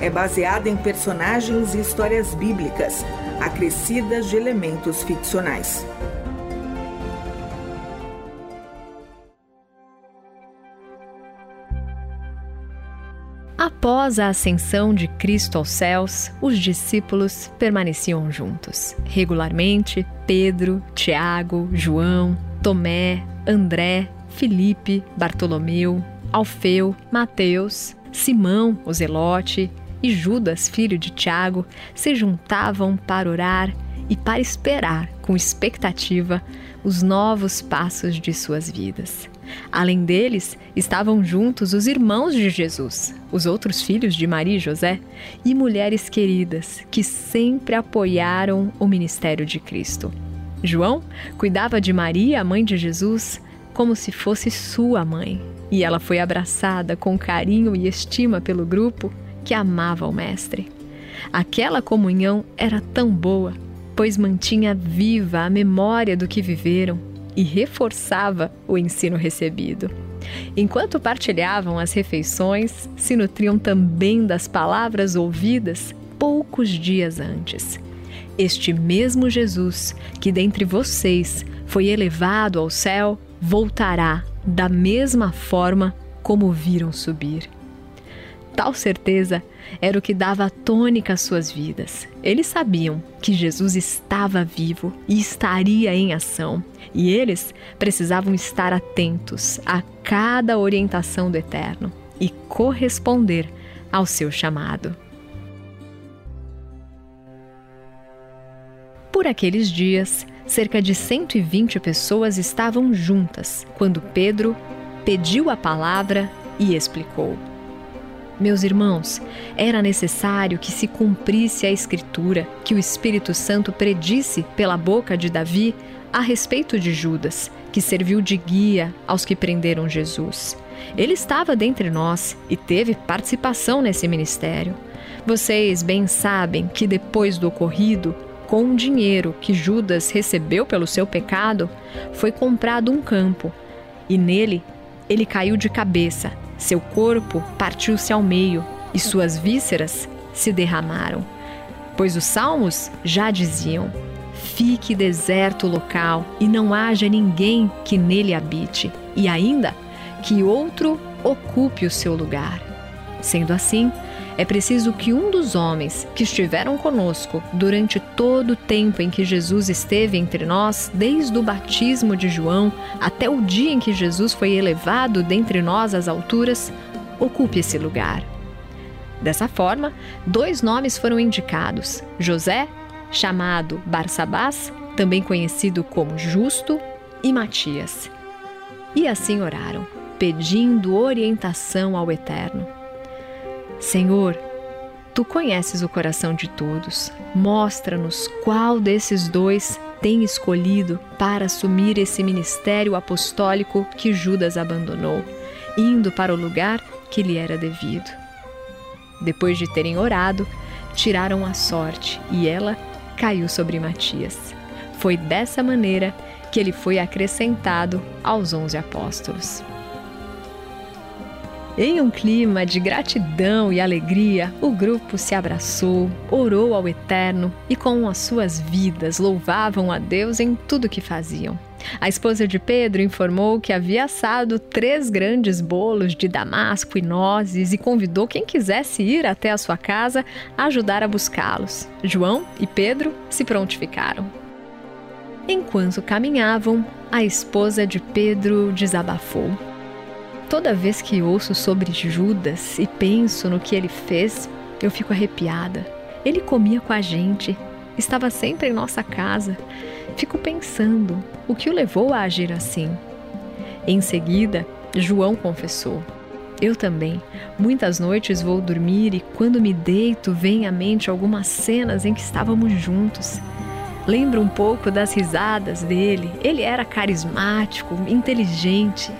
é baseada em personagens e histórias bíblicas, acrescidas de elementos ficcionais. Após a ascensão de Cristo aos céus, os discípulos permaneciam juntos. Regularmente, Pedro, Tiago, João, Tomé, André, Filipe, Bartolomeu, Alfeu, Mateus, Simão, o Zelote, e Judas, filho de Tiago, se juntavam para orar e para esperar, com expectativa, os novos passos de suas vidas. Além deles, estavam juntos os irmãos de Jesus, os outros filhos de Maria e José, e mulheres queridas que sempre apoiaram o ministério de Cristo. João cuidava de Maria, a mãe de Jesus, como se fosse sua mãe, e ela foi abraçada com carinho e estima pelo grupo que amava o Mestre. Aquela comunhão era tão boa, pois mantinha viva a memória do que viveram e reforçava o ensino recebido. Enquanto partilhavam as refeições, se nutriam também das palavras ouvidas poucos dias antes. Este mesmo Jesus, que dentre vocês foi elevado ao céu, voltará da mesma forma como viram subir. Tal certeza era o que dava tônica às suas vidas. Eles sabiam que Jesus estava vivo e estaria em ação, e eles precisavam estar atentos a cada orientação do Eterno e corresponder ao seu chamado. Por aqueles dias, cerca de 120 pessoas estavam juntas quando Pedro pediu a palavra e explicou. Meus irmãos, era necessário que se cumprisse a Escritura que o Espírito Santo predisse pela boca de Davi a respeito de Judas, que serviu de guia aos que prenderam Jesus. Ele estava dentre nós e teve participação nesse ministério. Vocês bem sabem que depois do ocorrido, com o dinheiro que Judas recebeu pelo seu pecado, foi comprado um campo e nele ele caiu de cabeça seu corpo partiu-se ao meio e suas vísceras se derramaram. Pois os salmos já diziam: Fique deserto o local e não haja ninguém que nele habite, e ainda que outro ocupe o seu lugar. Sendo assim, é preciso que um dos homens que estiveram conosco durante todo o tempo em que Jesus esteve entre nós, desde o batismo de João até o dia em que Jesus foi elevado dentre nós às alturas, ocupe esse lugar. Dessa forma, dois nomes foram indicados: José, chamado Barsabás, também conhecido como Justo, e Matias. E assim oraram, pedindo orientação ao Eterno. Senhor, tu conheces o coração de todos. Mostra-nos qual desses dois tem escolhido para assumir esse ministério apostólico que Judas abandonou, indo para o lugar que lhe era devido. Depois de terem orado, tiraram a sorte e ela caiu sobre Matias. Foi dessa maneira que ele foi acrescentado aos onze apóstolos. Em um clima de gratidão e alegria, o grupo se abraçou, orou ao Eterno e, com as suas vidas, louvavam a Deus em tudo que faziam. A esposa de Pedro informou que havia assado três grandes bolos de damasco e nozes e convidou quem quisesse ir até a sua casa a ajudar a buscá-los. João e Pedro se prontificaram. Enquanto caminhavam, a esposa de Pedro desabafou. Toda vez que ouço sobre Judas e penso no que ele fez, eu fico arrepiada. Ele comia com a gente, estava sempre em nossa casa. Fico pensando o que o levou a agir assim. Em seguida, João confessou: Eu também. Muitas noites vou dormir e quando me deito vem à mente algumas cenas em que estávamos juntos. Lembro um pouco das risadas dele. Ele era carismático, inteligente.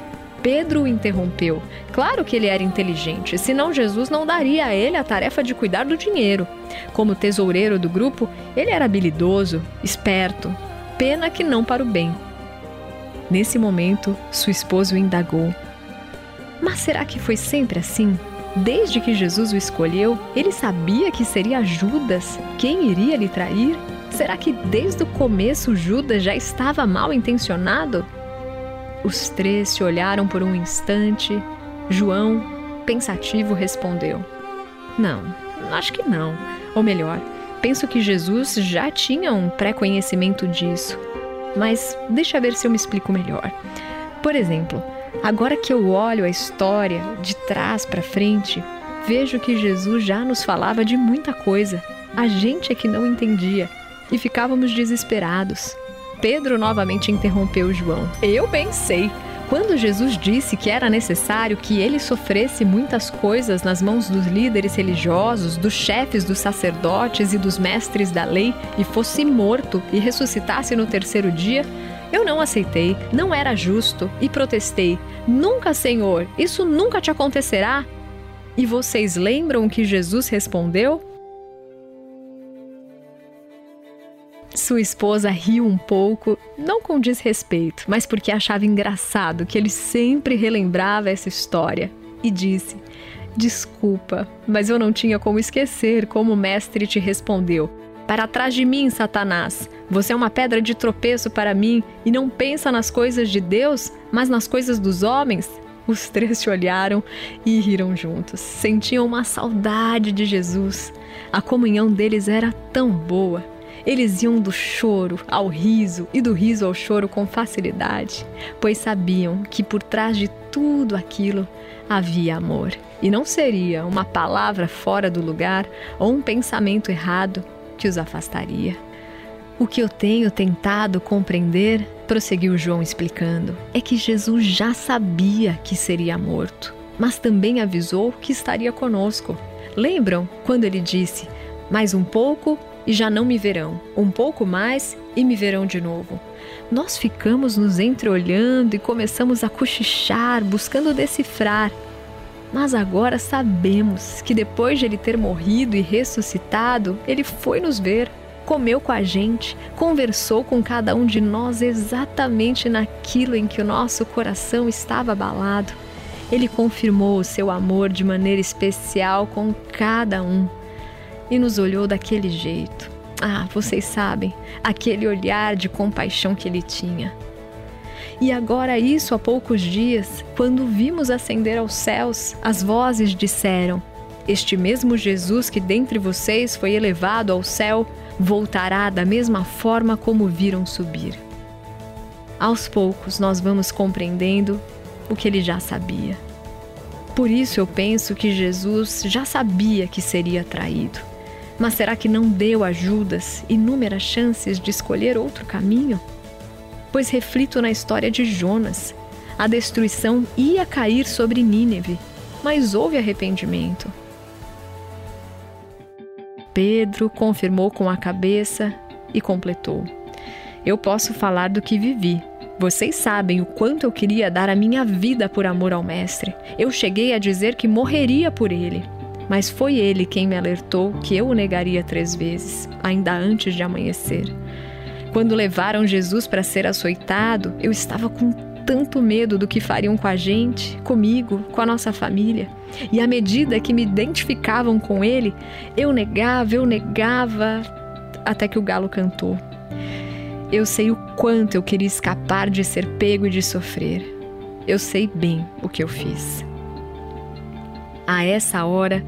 Pedro o interrompeu. Claro que ele era inteligente, senão Jesus não daria a ele a tarefa de cuidar do dinheiro. Como tesoureiro do grupo, ele era habilidoso, esperto. Pena que não para o bem. Nesse momento, sua esposa o indagou: Mas será que foi sempre assim? Desde que Jesus o escolheu, ele sabia que seria Judas quem iria lhe trair? Será que desde o começo Judas já estava mal intencionado? Os três se olharam por um instante. João, pensativo, respondeu: Não, acho que não. Ou melhor, penso que Jesus já tinha um pré-conhecimento disso. Mas deixa ver se eu me explico melhor. Por exemplo, agora que eu olho a história de trás para frente, vejo que Jesus já nos falava de muita coisa. A gente é que não entendia e ficávamos desesperados. Pedro novamente interrompeu João. Eu bem sei. Quando Jesus disse que era necessário que ele sofresse muitas coisas nas mãos dos líderes religiosos, dos chefes dos sacerdotes e dos mestres da lei, e fosse morto e ressuscitasse no terceiro dia, eu não aceitei, não era justo e protestei: Nunca, Senhor, isso nunca te acontecerá. E vocês lembram que Jesus respondeu? Sua esposa riu um pouco, não com desrespeito, mas porque achava engraçado que ele sempre relembrava essa história e disse: Desculpa, mas eu não tinha como esquecer como o mestre te respondeu. Para trás de mim, Satanás. Você é uma pedra de tropeço para mim e não pensa nas coisas de Deus, mas nas coisas dos homens. Os três se olharam e riram juntos. Sentiam uma saudade de Jesus. A comunhão deles era tão boa. Eles iam do choro ao riso e do riso ao choro com facilidade, pois sabiam que por trás de tudo aquilo havia amor. E não seria uma palavra fora do lugar ou um pensamento errado que os afastaria. O que eu tenho tentado compreender, prosseguiu João explicando, é que Jesus já sabia que seria morto, mas também avisou que estaria conosco. Lembram quando ele disse: Mais um pouco e já não me verão. Um pouco mais e me verão de novo. Nós ficamos nos entreolhando e começamos a cochichar, buscando decifrar. Mas agora sabemos que depois de ele ter morrido e ressuscitado, ele foi nos ver, comeu com a gente, conversou com cada um de nós exatamente naquilo em que o nosso coração estava abalado. Ele confirmou o seu amor de maneira especial com cada um e nos olhou daquele jeito. Ah, vocês sabem, aquele olhar de compaixão que ele tinha. E agora, isso há poucos dias, quando vimos ascender aos céus, as vozes disseram: Este mesmo Jesus que dentre vocês foi elevado ao céu, voltará da mesma forma como viram subir. Aos poucos, nós vamos compreendendo o que ele já sabia. Por isso eu penso que Jesus já sabia que seria traído. Mas será que não deu a Judas inúmeras chances de escolher outro caminho? Pois reflito na história de Jonas. A destruição ia cair sobre Nínive, mas houve arrependimento. Pedro confirmou com a cabeça e completou: Eu posso falar do que vivi. Vocês sabem o quanto eu queria dar a minha vida por amor ao Mestre. Eu cheguei a dizer que morreria por ele mas foi ele quem me alertou que eu o negaria três vezes, ainda antes de amanhecer. Quando levaram Jesus para ser açoitado, eu estava com tanto medo do que fariam com a gente, comigo, com a nossa família. E à medida que me identificavam com ele, eu negava, eu negava, até que o galo cantou. Eu sei o quanto eu queria escapar de ser pego e de sofrer. Eu sei bem o que eu fiz. A essa hora,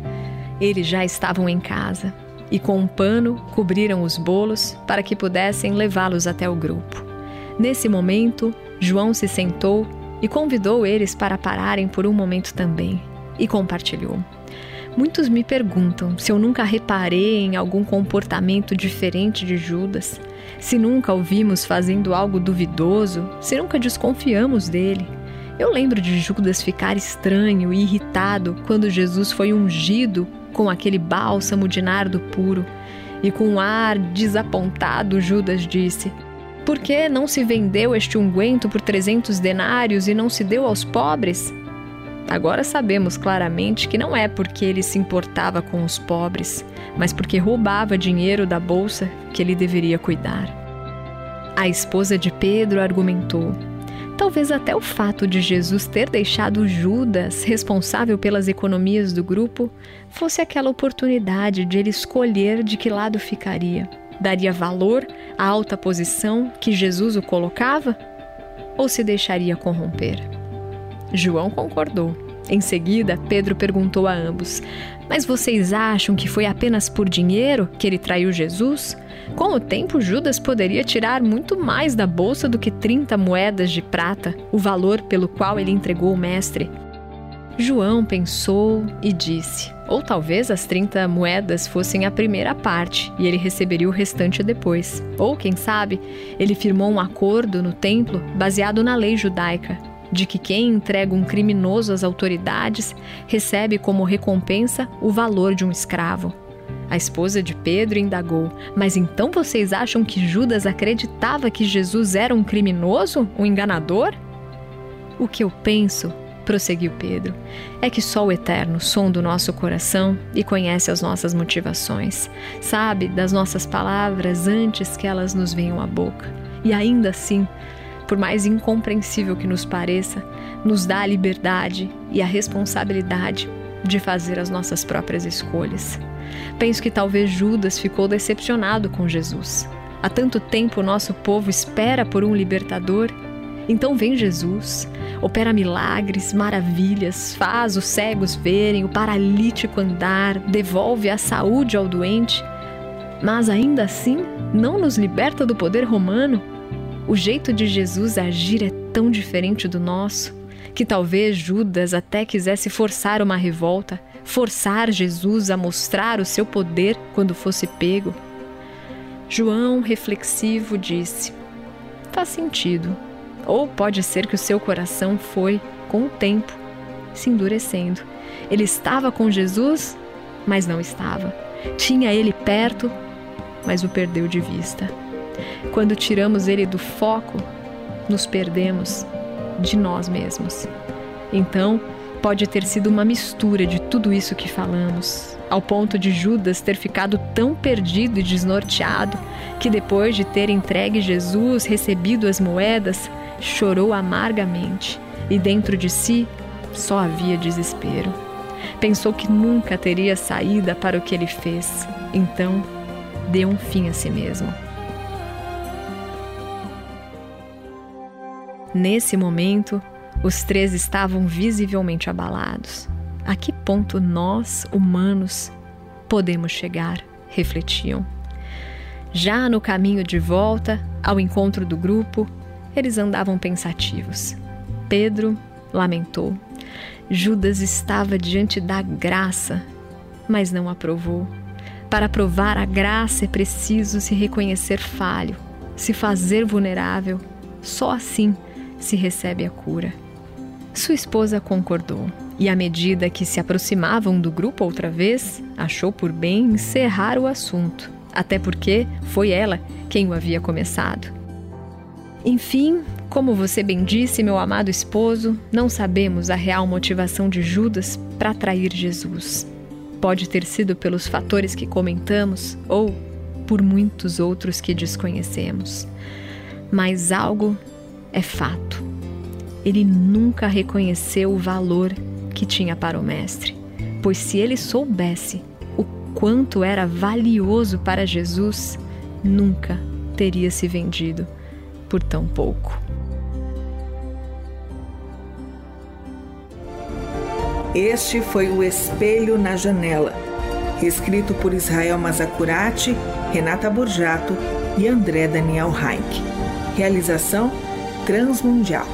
eles já estavam em casa e, com um pano, cobriram os bolos para que pudessem levá-los até o grupo. Nesse momento, João se sentou e convidou eles para pararem por um momento também e compartilhou. Muitos me perguntam se eu nunca reparei em algum comportamento diferente de Judas, se nunca o vimos fazendo algo duvidoso, se nunca desconfiamos dele. Eu lembro de Judas ficar estranho e irritado quando Jesus foi ungido com aquele bálsamo de nardo puro. E com um ar desapontado, Judas disse: Por que não se vendeu este unguento por trezentos denários e não se deu aos pobres? Agora sabemos claramente que não é porque ele se importava com os pobres, mas porque roubava dinheiro da bolsa que ele deveria cuidar. A esposa de Pedro argumentou: talvez até o fato de Jesus ter deixado Judas responsável pelas economias do grupo fosse aquela oportunidade de ele escolher de que lado ficaria. Daria valor à alta posição que Jesus o colocava? Ou se deixaria corromper? João concordou. Em seguida, Pedro perguntou a ambos: Mas vocês acham que foi apenas por dinheiro que ele traiu Jesus? Com o tempo, Judas poderia tirar muito mais da bolsa do que 30 moedas de prata, o valor pelo qual ele entregou o mestre. João pensou e disse: Ou talvez as 30 moedas fossem a primeira parte e ele receberia o restante depois. Ou, quem sabe, ele firmou um acordo no templo baseado na lei judaica de que quem entrega um criminoso às autoridades recebe como recompensa o valor de um escravo. A esposa de Pedro indagou: Mas então vocês acham que Judas acreditava que Jesus era um criminoso, um enganador? O que eu penso, prosseguiu Pedro, é que só o Eterno sonda o nosso coração e conhece as nossas motivações, sabe das nossas palavras antes que elas nos venham à boca. E ainda assim, por mais incompreensível que nos pareça, nos dá a liberdade e a responsabilidade de fazer as nossas próprias escolhas. Penso que talvez Judas ficou decepcionado com Jesus. Há tanto tempo o nosso povo espera por um libertador. Então vem Jesus, opera milagres, maravilhas, faz os cegos verem, o paralítico andar, devolve a saúde ao doente. Mas ainda assim não nos liberta do poder romano o jeito de Jesus agir é tão diferente do nosso que talvez Judas até quisesse forçar uma revolta, forçar Jesus a mostrar o seu poder quando fosse pego. João, reflexivo, disse: Faz sentido. Ou pode ser que o seu coração foi, com o tempo, se endurecendo. Ele estava com Jesus, mas não estava. Tinha ele perto, mas o perdeu de vista. Quando tiramos ele do foco, nos perdemos de nós mesmos. Então, pode ter sido uma mistura de tudo isso que falamos, ao ponto de Judas ter ficado tão perdido e desnorteado que depois de ter entregue Jesus, recebido as moedas, chorou amargamente e dentro de si só havia desespero. Pensou que nunca teria saída para o que ele fez, então deu um fim a si mesmo. Nesse momento, os três estavam visivelmente abalados. A que ponto nós, humanos, podemos chegar? refletiam. Já no caminho de volta ao encontro do grupo, eles andavam pensativos. Pedro lamentou. Judas estava diante da graça, mas não aprovou. Para provar a graça é preciso se reconhecer falho, se fazer vulnerável. Só assim se recebe a cura. Sua esposa concordou, e à medida que se aproximavam do grupo outra vez, achou por bem encerrar o assunto, até porque foi ela quem o havia começado. Enfim, como você bem disse, meu amado esposo, não sabemos a real motivação de Judas para trair Jesus. Pode ter sido pelos fatores que comentamos ou por muitos outros que desconhecemos. Mas algo é fato. Ele nunca reconheceu o valor que tinha para o Mestre, pois se ele soubesse o quanto era valioso para Jesus, nunca teria se vendido por tão pouco. Este foi o Espelho na Janela, escrito por Israel Mazacurati, Renata Borjato e André Daniel Heinck. Realização Transmundial.